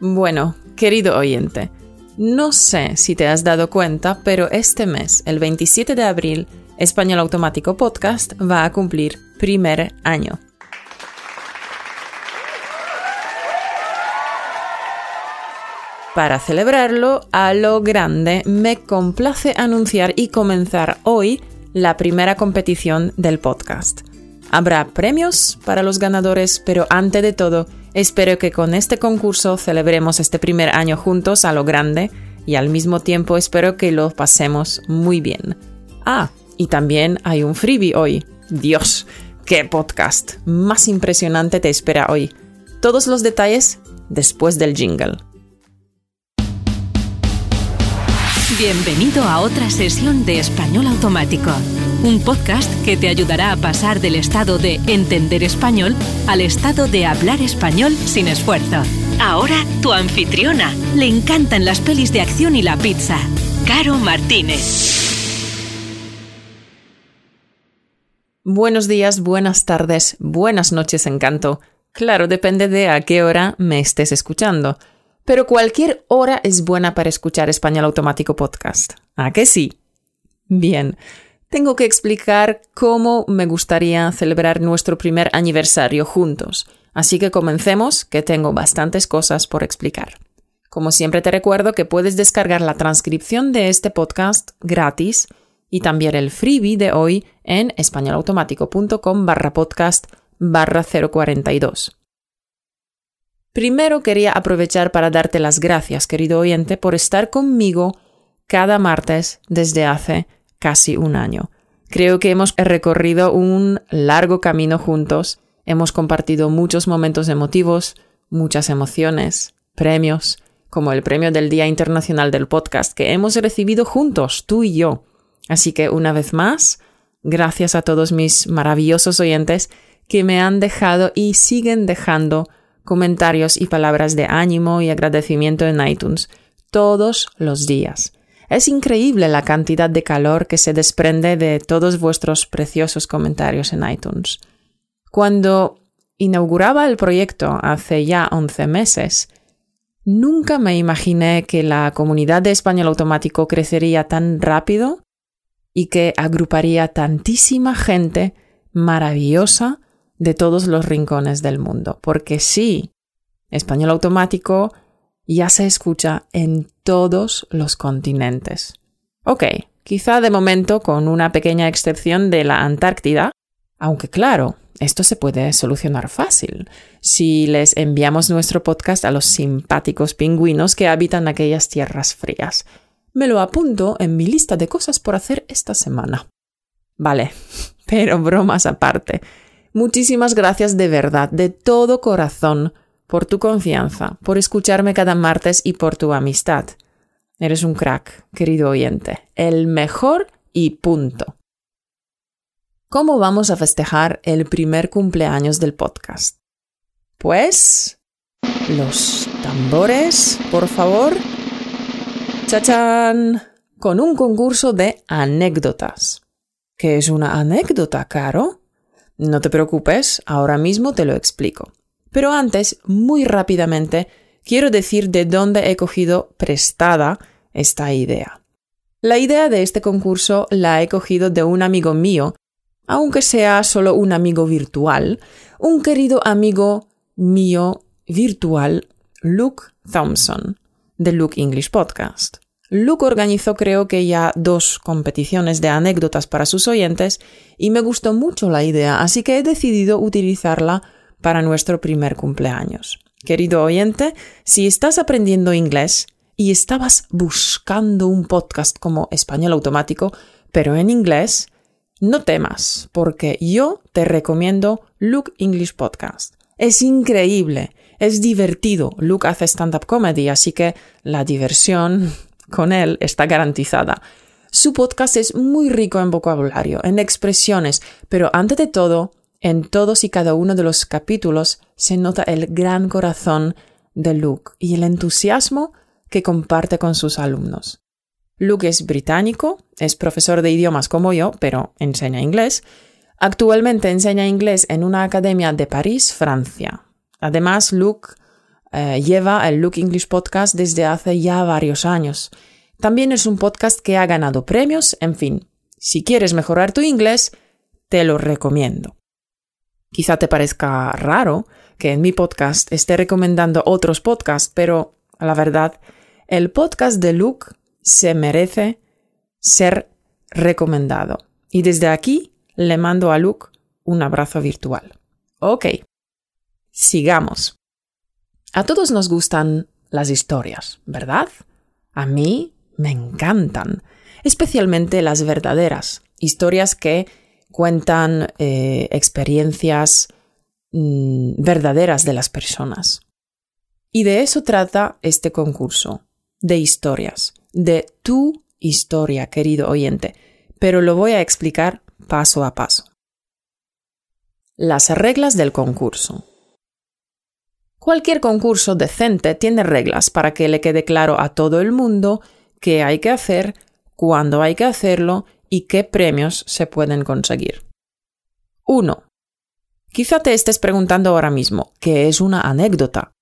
Bueno, querido oyente, no sé si te has dado cuenta, pero este mes, el 27 de abril, Español Automático Podcast va a cumplir primer año. Para celebrarlo a lo grande, me complace anunciar y comenzar hoy la primera competición del podcast. Habrá premios para los ganadores, pero ante de todo, espero que con este concurso celebremos este primer año juntos a lo grande y al mismo tiempo espero que lo pasemos muy bien. Ah, y también hay un freebie hoy. Dios, qué podcast más impresionante te espera hoy. Todos los detalles después del jingle. Bienvenido a otra sesión de Español Automático, un podcast que te ayudará a pasar del estado de entender español al estado de hablar español sin esfuerzo. Ahora tu anfitriona. Le encantan las pelis de acción y la pizza. Caro Martínez. Buenos días, buenas tardes, buenas noches, encanto. Claro, depende de a qué hora me estés escuchando pero cualquier hora es buena para escuchar Español Automático Podcast. ¿A que sí? Bien, tengo que explicar cómo me gustaría celebrar nuestro primer aniversario juntos, así que comencemos, que tengo bastantes cosas por explicar. Como siempre te recuerdo que puedes descargar la transcripción de este podcast gratis y también el freebie de hoy en españolautomático.com barra podcast barra 042. Primero quería aprovechar para darte las gracias, querido oyente, por estar conmigo cada martes desde hace casi un año. Creo que hemos recorrido un largo camino juntos, hemos compartido muchos momentos emotivos, muchas emociones, premios, como el premio del Día Internacional del Podcast que hemos recibido juntos, tú y yo. Así que una vez más, gracias a todos mis maravillosos oyentes que me han dejado y siguen dejando comentarios y palabras de ánimo y agradecimiento en iTunes todos los días. Es increíble la cantidad de calor que se desprende de todos vuestros preciosos comentarios en iTunes. Cuando inauguraba el proyecto hace ya 11 meses, nunca me imaginé que la comunidad de español automático crecería tan rápido y que agruparía tantísima gente maravillosa de todos los rincones del mundo, porque sí, español automático ya se escucha en todos los continentes. Ok, quizá de momento con una pequeña excepción de la Antártida, aunque claro, esto se puede solucionar fácil si les enviamos nuestro podcast a los simpáticos pingüinos que habitan aquellas tierras frías. Me lo apunto en mi lista de cosas por hacer esta semana. Vale, pero bromas aparte. Muchísimas gracias de verdad, de todo corazón, por tu confianza, por escucharme cada martes y por tu amistad. Eres un crack, querido oyente, el mejor y punto. ¿Cómo vamos a festejar el primer cumpleaños del podcast? Pues... Los tambores, por favor. ¡Chachán! Con un concurso de anécdotas. ¿Qué es una anécdota, Caro? No te preocupes, ahora mismo te lo explico. Pero antes, muy rápidamente, quiero decir de dónde he cogido prestada esta idea. La idea de este concurso la he cogido de un amigo mío, aunque sea solo un amigo virtual, un querido amigo mío virtual, Luke Thompson, de Luke English Podcast. Luke organizó creo que ya dos competiciones de anécdotas para sus oyentes y me gustó mucho la idea, así que he decidido utilizarla para nuestro primer cumpleaños. Querido oyente, si estás aprendiendo inglés y estabas buscando un podcast como español automático, pero en inglés, no temas, porque yo te recomiendo Luke English Podcast. Es increíble, es divertido. Luke hace stand-up comedy, así que la diversión con él está garantizada. Su podcast es muy rico en vocabulario, en expresiones, pero ante de todo, en todos y cada uno de los capítulos se nota el gran corazón de Luke y el entusiasmo que comparte con sus alumnos. Luke es británico, es profesor de idiomas como yo, pero enseña inglés. Actualmente enseña inglés en una academia de París, Francia. Además, Luke eh, lleva el Look English Podcast desde hace ya varios años. También es un podcast que ha ganado premios, en fin, si quieres mejorar tu inglés, te lo recomiendo. Quizá te parezca raro que en mi podcast esté recomendando otros podcasts, pero la verdad, el podcast de Luke se merece ser recomendado. Y desde aquí le mando a Luke un abrazo virtual. Ok, sigamos. A todos nos gustan las historias, ¿verdad? A mí me encantan, especialmente las verdaderas, historias que cuentan eh, experiencias mm, verdaderas de las personas. Y de eso trata este concurso, de historias, de tu historia, querido oyente, pero lo voy a explicar paso a paso. Las reglas del concurso. Cualquier concurso decente tiene reglas para que le quede claro a todo el mundo qué hay que hacer, cuándo hay que hacerlo y qué premios se pueden conseguir. 1. Quizá te estés preguntando ahora mismo, ¿qué es una anécdota?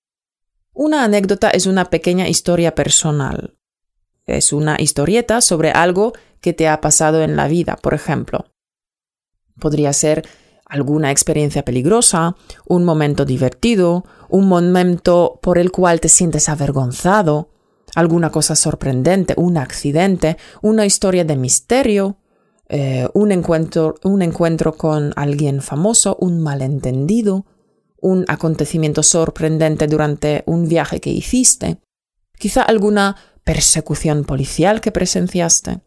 Una anécdota es una pequeña historia personal. Es una historieta sobre algo que te ha pasado en la vida, por ejemplo. Podría ser alguna experiencia peligrosa, un momento divertido, un momento por el cual te sientes avergonzado, alguna cosa sorprendente, un accidente, una historia de misterio, eh, un, encuentro, un encuentro con alguien famoso, un malentendido, un acontecimiento sorprendente durante un viaje que hiciste, quizá alguna persecución policial que presenciaste.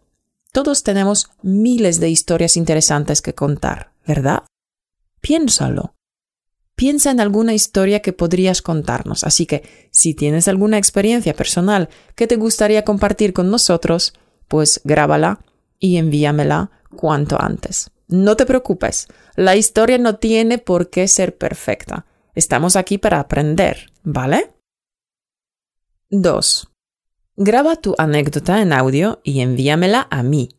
Todos tenemos miles de historias interesantes que contar, ¿verdad? Piénsalo. Piensa en alguna historia que podrías contarnos, así que si tienes alguna experiencia personal que te gustaría compartir con nosotros, pues grábala y envíamela cuanto antes. No te preocupes, la historia no tiene por qué ser perfecta. Estamos aquí para aprender, ¿vale? 2. Graba tu anécdota en audio y envíamela a mí.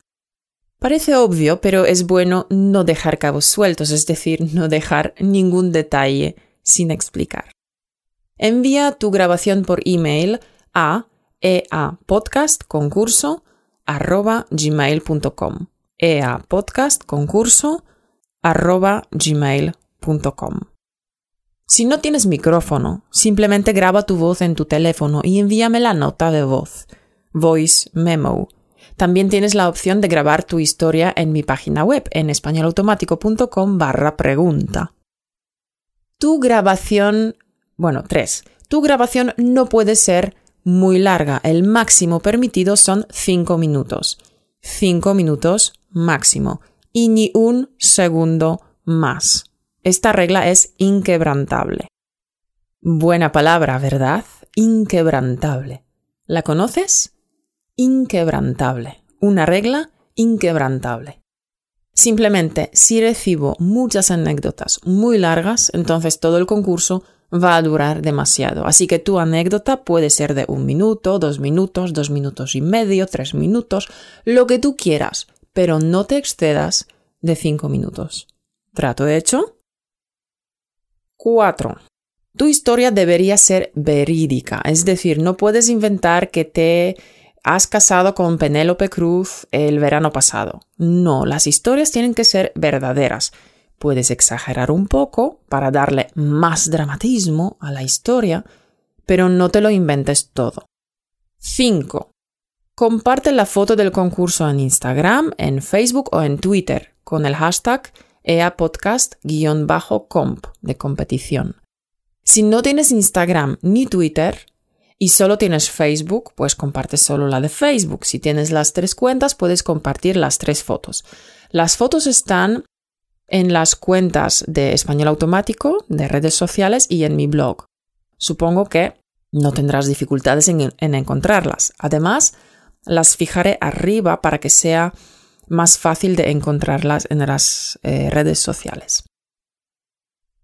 Parece obvio, pero es bueno no dejar cabos sueltos, es decir, no dejar ningún detalle sin explicar. Envía tu grabación por email a eapodcastconcurso.gmail.com eapodcastconcurso.gmail.com Si no tienes micrófono, simplemente graba tu voz en tu teléfono y envíame la nota de voz, voice memo, también tienes la opción de grabar tu historia en mi página web en españolautomático.com barra pregunta. Tu grabación, bueno, tres. Tu grabación no puede ser muy larga. El máximo permitido son cinco minutos. Cinco minutos máximo. Y ni un segundo más. Esta regla es inquebrantable. Buena palabra, ¿verdad? Inquebrantable. ¿La conoces? Inquebrantable, una regla inquebrantable. Simplemente, si recibo muchas anécdotas muy largas, entonces todo el concurso va a durar demasiado. Así que tu anécdota puede ser de un minuto, dos minutos, dos minutos y medio, tres minutos, lo que tú quieras, pero no te excedas de cinco minutos. ¿Trato de hecho? 4. Tu historia debería ser verídica, es decir, no puedes inventar que te has casado con Penélope Cruz el verano pasado. No, las historias tienen que ser verdaderas. Puedes exagerar un poco para darle más dramatismo a la historia, pero no te lo inventes todo. 5. Comparte la foto del concurso en Instagram, en Facebook o en Twitter con el hashtag EAPodcast-comp de competición. Si no tienes Instagram ni Twitter, y solo tienes Facebook, pues compartes solo la de Facebook. Si tienes las tres cuentas, puedes compartir las tres fotos. Las fotos están en las cuentas de Español Automático, de redes sociales y en mi blog. Supongo que no tendrás dificultades en, encontrarlas. Además, las fijaré arriba para que sea más fácil de encontrarlas en las eh, redes sociales.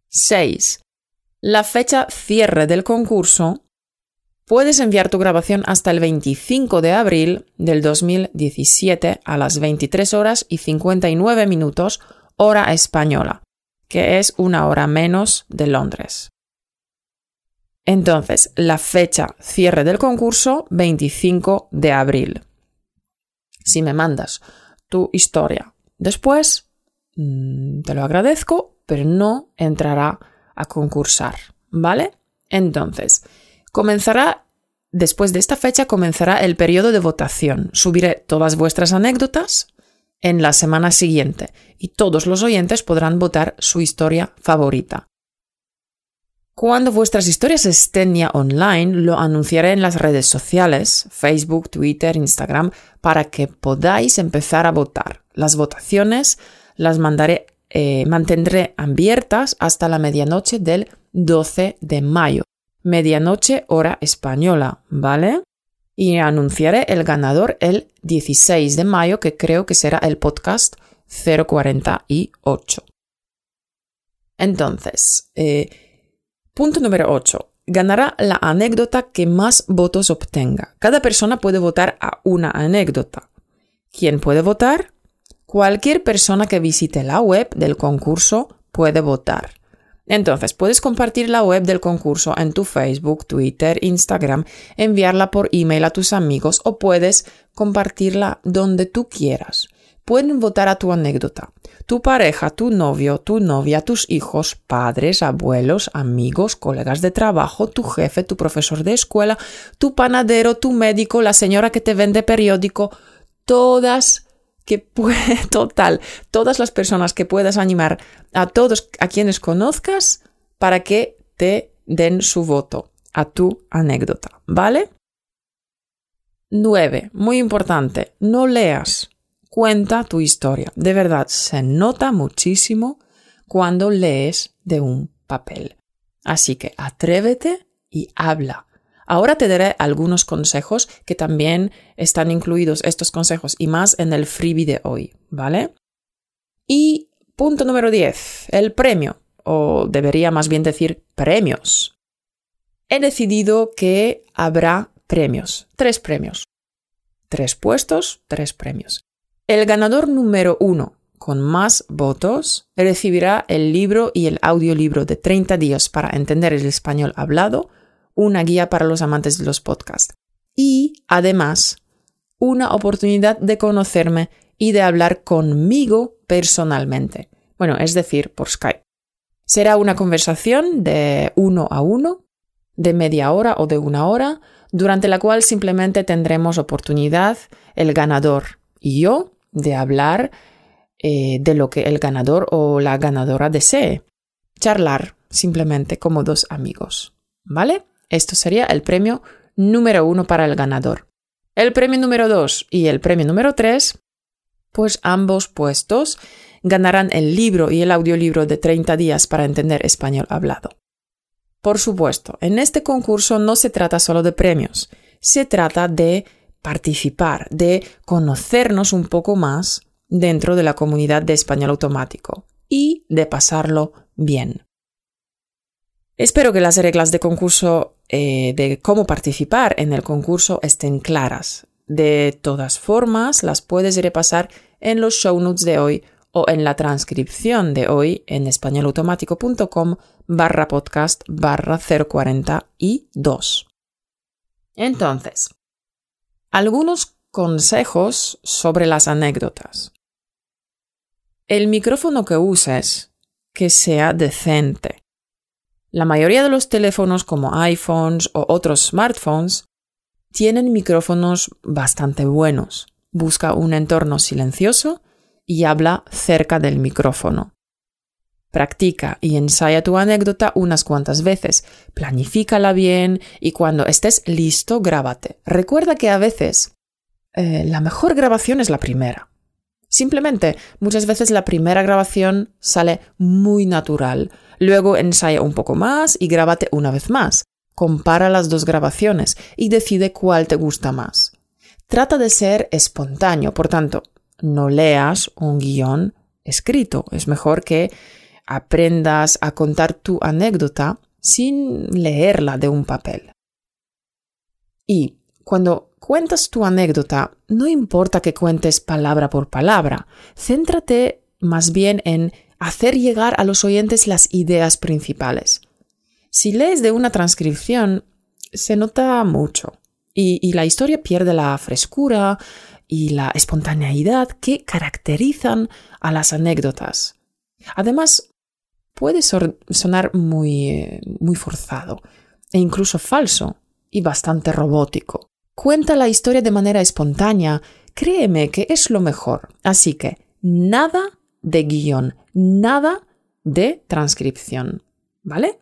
6. La fecha cierre del concurso Puedes enviar tu grabación hasta el 25 de abril del 2017 a las 23 horas y 59 minutos hora española, que es una hora menos de Londres. Entonces, la fecha cierre del concurso, 25 de abril. Si me mandas tu historia después, mm, te lo agradezco, pero no entrará a concursar, ¿vale? Entonces, comenzará, después de esta fecha, comenzará el periodo de votación. Subiré todas vuestras anécdotas en la semana siguiente y todos los oyentes podrán votar su historia favorita. Cuando vuestras historias estén ya online, lo anunciaré en las redes sociales, Facebook, Twitter, Instagram, para que podáis empezar a votar. Las votaciones las mandaré, eh, mantendré abiertas hasta la medianoche del 12 de mayo. Medianoche hora española, ¿vale? Y anunciaré el ganador el 16 de mayo, que creo que será el podcast 048. Entonces, eh, Punto número 8. Ganará la anécdota que más votos obtenga. Cada persona puede votar a una anécdota. ¿Quién puede votar? Cualquier persona que visite la web del concurso puede votar. Entonces, puedes compartir la web del concurso en tu Facebook, Twitter, Instagram, enviarla por email a tus amigos o puedes compartirla donde tú quieras. Pueden votar a tu anécdota tu pareja, tu novio, tu novia, tus hijos, padres, abuelos, amigos, colegas de trabajo, tu jefe, tu profesor de escuela, tu panadero, tu médico, la señora que te vende periódico, todas que puede, total, todas las personas que puedas animar a todos a quienes conozcas para que te den su voto a tu anécdota, ¿vale? 9. Muy importante, no leas cuenta tu historia. De verdad, se nota muchísimo cuando lees de un papel. Así que atrévete y habla. Ahora te daré algunos consejos que también están incluidos estos consejos y más en el freebie de hoy, ¿vale? Y punto número 10, el premio, o debería más bien decir premios. He decidido que habrá premios, tres premios. Tres puestos, tres premios. El ganador número uno con más votos recibirá el libro y el audiolibro de 30 días para entender el español hablado, una guía para los amantes de los podcasts. Y, además, una oportunidad de conocerme y de hablar conmigo personalmente. Bueno, es decir, por Skype. Será una conversación de uno a uno, de media hora o de una hora, durante la cual simplemente tendremos oportunidad el ganador y yo de hablar eh, de lo que el ganador o la ganadora desee. Charlar simplemente como dos amigos. ¿Vale? Esto sería el premio número uno para el ganador. El premio número dos y el premio número tres, pues ambos puestos ganarán el libro y el audiolibro de 30 días para entender español hablado. Por supuesto, en este concurso no se trata solo de premios, se trata de participar, de conocernos un poco más dentro de la comunidad de español automático y de pasarlo bien. Espero que las reglas de concurso, eh, de cómo participar en el concurso estén claras. De todas formas, las puedes repasar en los show notes de hoy o en la transcripción de hoy en españolautomático.com barra podcast barra 042. Entonces, algunos consejos sobre las anécdotas. El micrófono que uses, que sea decente. La mayoría de los teléfonos como iPhones o otros smartphones tienen micrófonos bastante buenos. Busca un entorno silencioso y habla cerca del micrófono. Practica y ensaya tu anécdota unas cuantas veces, planifícala bien y cuando estés listo, grábate. Recuerda que a veces eh, la mejor grabación es la primera. Simplemente, muchas veces la primera grabación sale muy natural. Luego ensaya un poco más y grábate una vez más. Compara las dos grabaciones y decide cuál te gusta más. Trata de ser espontáneo, por tanto, no leas un guion escrito. Es mejor que aprendas a contar tu anécdota sin leerla de un papel. Y cuando cuentas tu anécdota, no importa que cuentes palabra por palabra, céntrate más bien en hacer llegar a los oyentes las ideas principales. Si lees de una transcripción, se nota mucho y, y la historia pierde la frescura y la espontaneidad que caracterizan a las anécdotas. Además, puede sonar muy, muy forzado e incluso falso y bastante robótico. Cuenta la historia de manera espontánea, créeme que es lo mejor. Así que nada de guion, nada de transcripción. ¿Vale?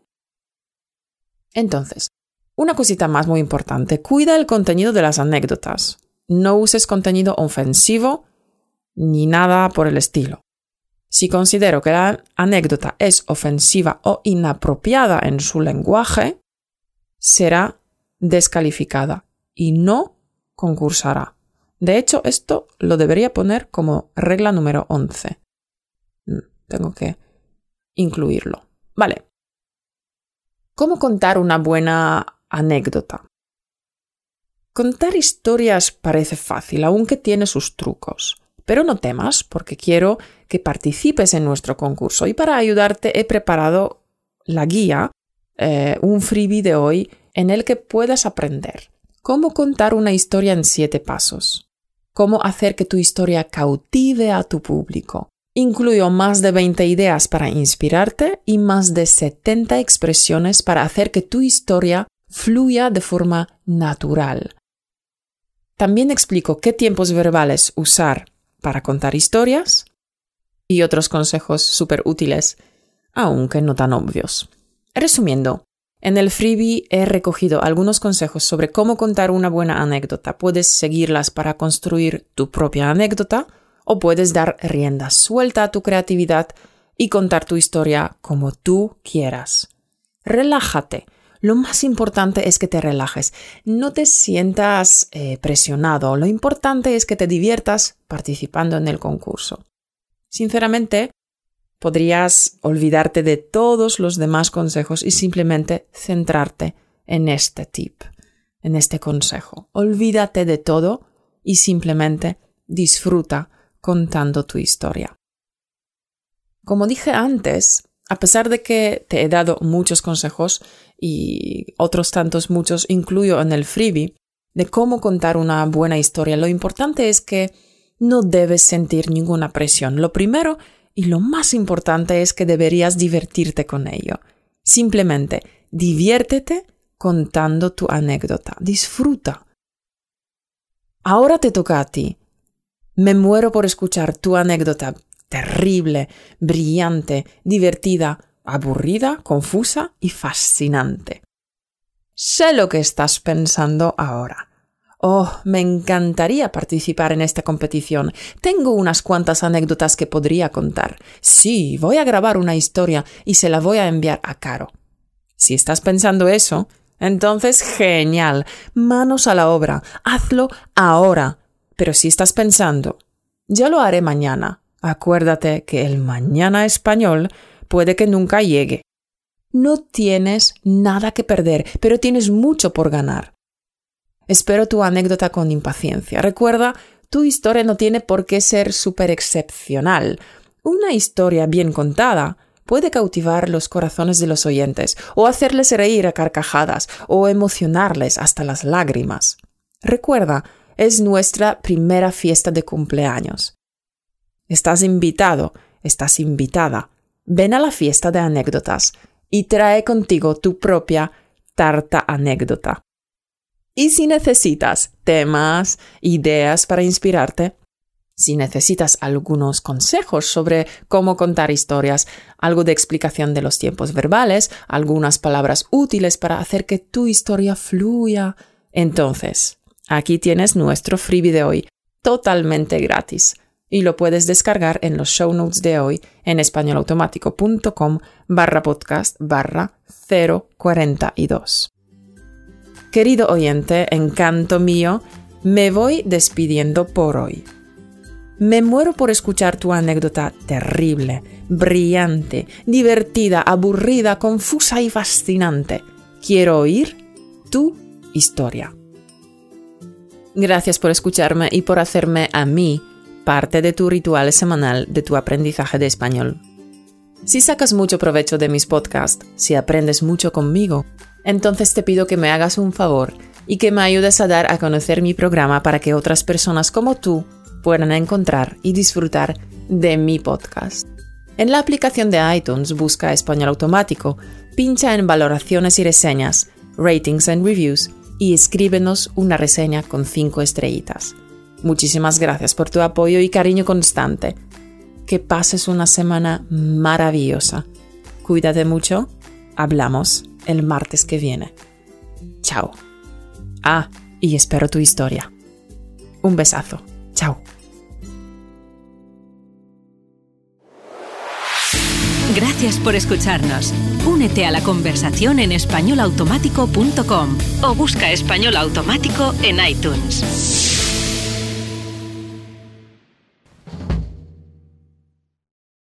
Entonces, una cosita más muy importante, cuida el contenido de las anécdotas. No uses contenido ofensivo ni nada por el estilo. Si considero que la anécdota es ofensiva o inapropiada en su lenguaje, será descalificada y no concursará. De hecho, esto lo debería poner como regla número 11. Mm, tengo que incluirlo. Vale. ¿Cómo contar una buena anécdota? Contar historias parece fácil, aunque tiene sus trucos. Pero no temas, porque quiero que participes en nuestro concurso y para ayudarte he preparado la guía, eh, un freebie de hoy en el que puedas aprender cómo contar una historia en siete pasos, cómo hacer que tu historia cautive a tu público. Incluyo más de 20 ideas para inspirarte y más de 70 expresiones para hacer que tu historia fluya de forma natural. También explico qué tiempos verbales usar para contar historias y otros consejos súper útiles, aunque no tan obvios. Resumiendo, en el freebie he recogido algunos consejos sobre cómo contar una buena anécdota. Puedes seguirlas para construir tu propia anécdota o puedes dar rienda suelta a tu creatividad y contar tu historia como tú quieras. Relájate. Lo más importante es que te relajes. No te sientas eh, presionado. Lo importante es que te diviertas participando en el concurso. Sinceramente, podrías olvidarte de todos los demás consejos y simplemente centrarte en este tip, en este consejo. Olvídate de todo y simplemente disfruta contando tu historia. Como dije antes, a pesar de que te he dado muchos consejos y otros tantos muchos incluyo en el freebie de cómo contar una buena historia, lo importante es que no debes sentir ninguna presión. Lo primero y lo más importante es que deberías divertirte con ello. Simplemente diviértete contando tu anécdota. Disfruta. Ahora te toca a ti. Me muero por escuchar tu anécdota terrible, brillante, divertida, aburrida, confusa y fascinante. Sé lo que estás pensando ahora. Oh, me encantaría participar en esta competición. Tengo unas cuantas anécdotas que podría contar. Sí, voy a grabar una historia y se la voy a enviar a Caro. Si estás pensando eso, entonces genial. Manos a la obra. Hazlo ahora. Pero si estás pensando, ya lo haré mañana. Acuérdate que el mañana español puede que nunca llegue. No tienes nada que perder, pero tienes mucho por ganar. Espero tu anécdota con impaciencia. Recuerda, tu historia no tiene por qué ser súper excepcional. Una historia bien contada puede cautivar los corazones de los oyentes, o hacerles reír a carcajadas, o emocionarles hasta las lágrimas. Recuerda, es nuestra primera fiesta de cumpleaños. Estás invitado, estás invitada. Ven a la fiesta de anécdotas y trae contigo tu propia tarta anécdota. Y si necesitas temas, ideas para inspirarte, si necesitas algunos consejos sobre cómo contar historias, algo de explicación de los tiempos verbales, algunas palabras útiles para hacer que tu historia fluya, entonces aquí tienes nuestro freebie de hoy, totalmente gratis. Y lo puedes descargar en los show notes de hoy en españolautomático.com barra podcast barra 042. Querido oyente, encanto mío, me voy despidiendo por hoy. Me muero por escuchar tu anécdota terrible, brillante, divertida, aburrida, confusa y fascinante. Quiero oír tu historia. Gracias por escucharme y por hacerme a mí parte de tu ritual semanal de tu aprendizaje de español. Si sacas mucho provecho de mis podcasts, si aprendes mucho conmigo, entonces te pido que me hagas un favor y que me ayudes a dar a conocer mi programa para que otras personas como tú puedan encontrar y disfrutar de mi podcast. En la aplicación de iTunes busca Español Automático, pincha en valoraciones y reseñas, ratings and reviews y escríbenos una reseña con 5 estrellitas. Muchísimas gracias por tu apoyo y cariño constante. Que pases una semana maravillosa. Cuídate mucho. Hablamos el martes que viene. Chao. Ah, y espero tu historia. Un besazo. Chao. Gracias por escucharnos. Únete a la conversación en españolautomático.com o busca español automático en iTunes.